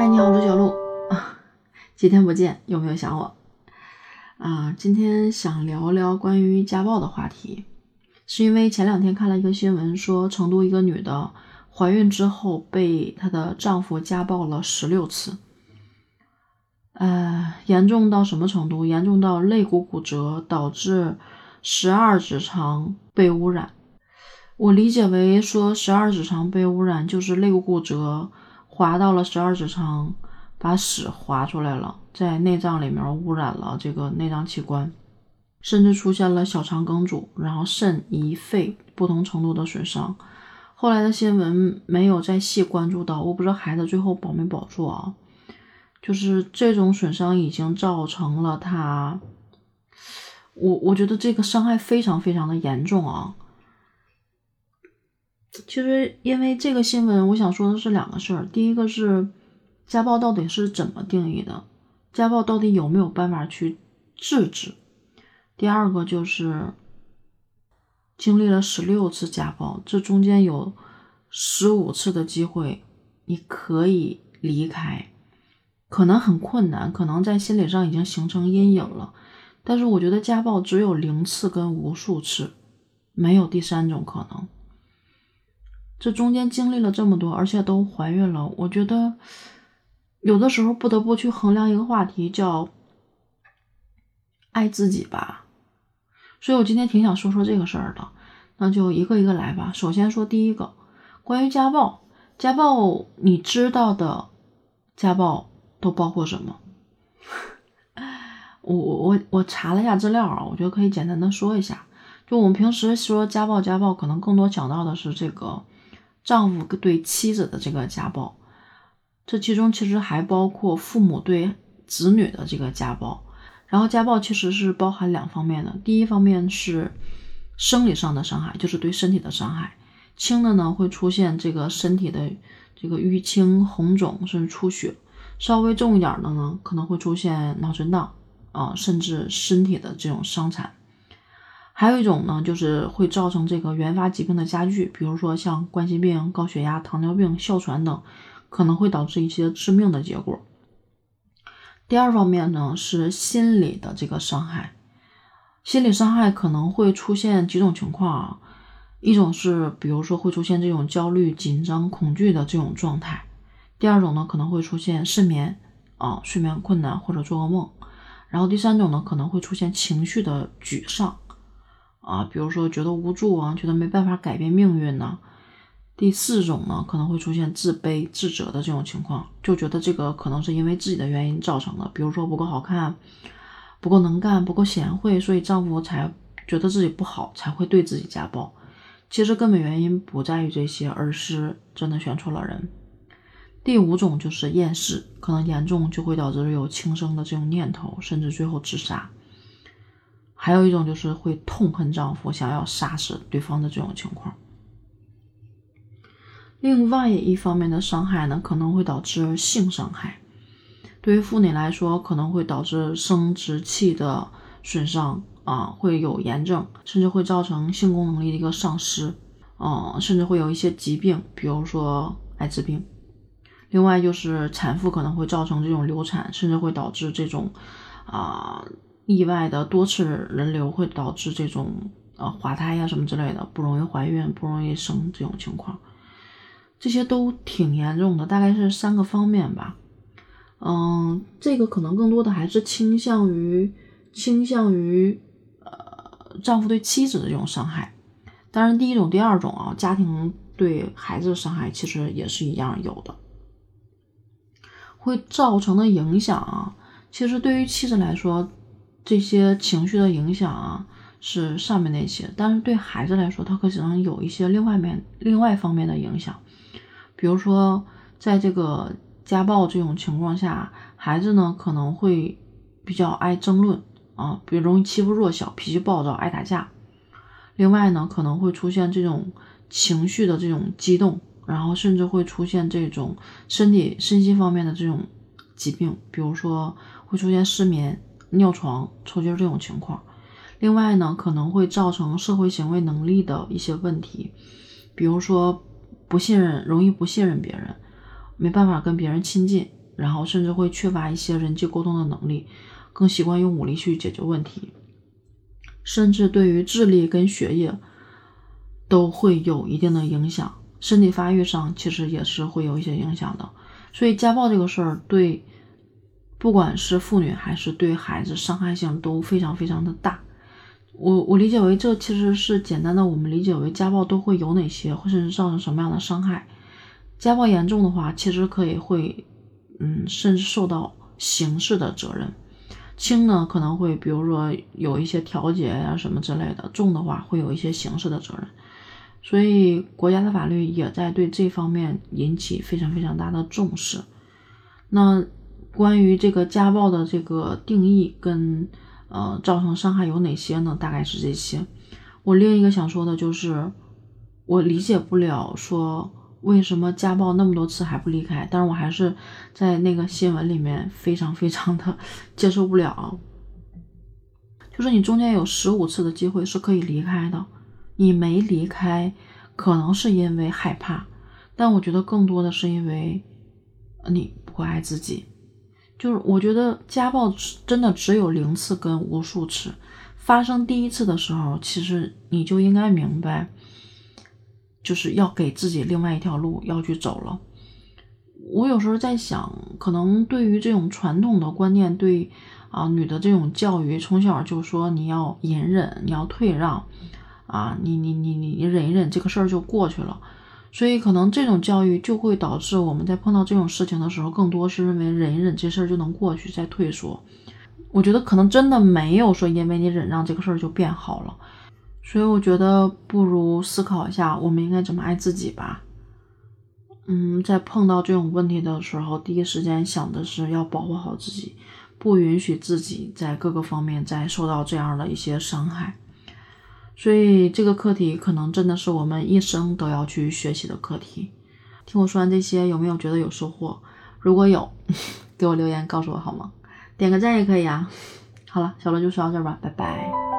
嗨，你好，我是小鹿，几天不见，有没有想我啊？今天想聊聊关于家暴的话题，是因为前两天看了一个新闻，说成都一个女的怀孕之后被她的丈夫家暴了十六次，呃，严重到什么程度？严重到肋骨骨折，导致十二指肠被污染。我理解为说十二指肠被污染，就是肋骨骨折。划到了十二指肠，把屎划出来了，在内脏里面污染了这个内脏器官，甚至出现了小肠梗阻，然后肾、胰、肺不同程度的损伤。后来的新闻没有再细关注到，我不知道孩子最后保没保住啊？就是这种损伤已经造成了他，我我觉得这个伤害非常非常的严重啊。其实，因为这个新闻，我想说的是两个事儿。第一个是家暴到底是怎么定义的？家暴到底有没有办法去制止？第二个就是经历了十六次家暴，这中间有十五次的机会你可以离开，可能很困难，可能在心理上已经形成阴影了。但是我觉得家暴只有零次跟无数次，没有第三种可能。这中间经历了这么多，而且都怀孕了，我觉得有的时候不得不去衡量一个话题，叫爱自己吧。所以我今天挺想说说这个事儿的，那就一个一个来吧。首先说第一个，关于家暴，家暴你知道的家暴都包括什么？我我我我查了一下资料啊，我觉得可以简单的说一下。就我们平时说家暴，家暴可能更多讲到的是这个。丈夫对妻子的这个家暴，这其中其实还包括父母对子女的这个家暴。然后家暴其实是包含两方面的，第一方面是生理上的伤害，就是对身体的伤害，轻的呢会出现这个身体的这个淤青、红肿甚至出血；稍微重一点的呢可能会出现脑震荡啊，甚至身体的这种伤残。还有一种呢，就是会造成这个原发疾病的加剧，比如说像冠心病、高血压、糖尿病、哮喘等，可能会导致一些致命的结果。第二方面呢，是心理的这个伤害，心理伤害可能会出现几种情况啊，一种是比如说会出现这种焦虑、紧张、恐惧的这种状态；第二种呢，可能会出现失眠啊，睡眠困难或者做噩梦；然后第三种呢，可能会出现情绪的沮丧。啊，比如说觉得无助啊，觉得没办法改变命运呢。第四种呢，可能会出现自卑、自责的这种情况，就觉得这个可能是因为自己的原因造成的，比如说不够好看、不够能干、不够贤惠，所以丈夫才觉得自己不好，才会对自己家暴。其实根本原因不在于这些，而是真的选错了人。第五种就是厌世，可能严重就会导致有轻生的这种念头，甚至最后自杀。还有一种就是会痛恨丈夫，想要杀死对方的这种情况。另外一方面的伤害呢，可能会导致性伤害。对于妇女来说，可能会导致生殖器的损伤啊，会有炎症，甚至会造成性功能力的一个丧失，嗯，甚至会有一些疾病，比如说艾滋病。另外就是产妇可能会造成这种流产，甚至会导致这种啊。意外的多次人流会导致这种呃滑胎呀什么之类的，不容易怀孕，不容易生这种情况，这些都挺严重的，大概是三个方面吧。嗯，这个可能更多的还是倾向于倾向于呃丈夫对妻子的这种伤害。当然，第一种、第二种啊，家庭对孩子的伤害其实也是一样有的，会造成的影响啊，其实对于妻子来说。这些情绪的影响啊，是上面那些，但是对孩子来说，他可能有一些另外面、另外方面的影响。比如说，在这个家暴这种情况下，孩子呢可能会比较爱争论啊，比如容易欺负弱小，脾气暴躁，爱打架。另外呢，可能会出现这种情绪的这种激动，然后甚至会出现这种身体、身心方面的这种疾病，比如说会出现失眠。尿床、抽筋这种情况，另外呢，可能会造成社会行为能力的一些问题，比如说不信任，容易不信任别人，没办法跟别人亲近，然后甚至会缺乏一些人际沟通的能力，更习惯用武力去解决问题，甚至对于智力跟学业都会有一定的影响，身体发育上其实也是会有一些影响的。所以家暴这个事儿对不管是妇女还是对孩子伤害性都非常非常的大。我我理解为这其实是简单的，我们理解为家暴都会有哪些，或者是造成什么样的伤害。家暴严重的话，其实可以会，嗯，甚至受到刑事的责任。轻呢，可能会比如说有一些调解呀什么之类的；重的话，会有一些刑事的责任。所以国家的法律也在对这方面引起非常非常大的重视。那关于这个家暴的这个定义跟。呃，造成伤害有哪些呢？大概是这些。我另一个想说的就是，我理解不了说为什么家暴那么多次还不离开。但是我还是在那个新闻里面非常非常的接受不了。就是你中间有十五次的机会是可以离开的，你没离开，可能是因为害怕，但我觉得更多的是因为你不够爱自己。就是我觉得家暴真的只有零次跟无数次，发生第一次的时候，其实你就应该明白，就是要给自己另外一条路要去走了。我有时候在想，可能对于这种传统的观念，对啊女的这种教育，从小就说你要隐忍，你要退让，啊你你你你你忍一忍，这个事儿就过去了。所以，可能这种教育就会导致我们在碰到这种事情的时候，更多是认为忍一忍这事儿就能过去，再退缩。我觉得可能真的没有说因为你忍让这个事儿就变好了。所以，我觉得不如思考一下，我们应该怎么爱自己吧。嗯，在碰到这种问题的时候，第一时间想的是要保护好自己，不允许自己在各个方面再受到这样的一些伤害。所以这个课题可能真的是我们一生都要去学习的课题。听我说完这些，有没有觉得有收获？如果有，给我留言告诉我好吗？点个赞也可以啊。好了，小罗就说到这儿吧，拜拜。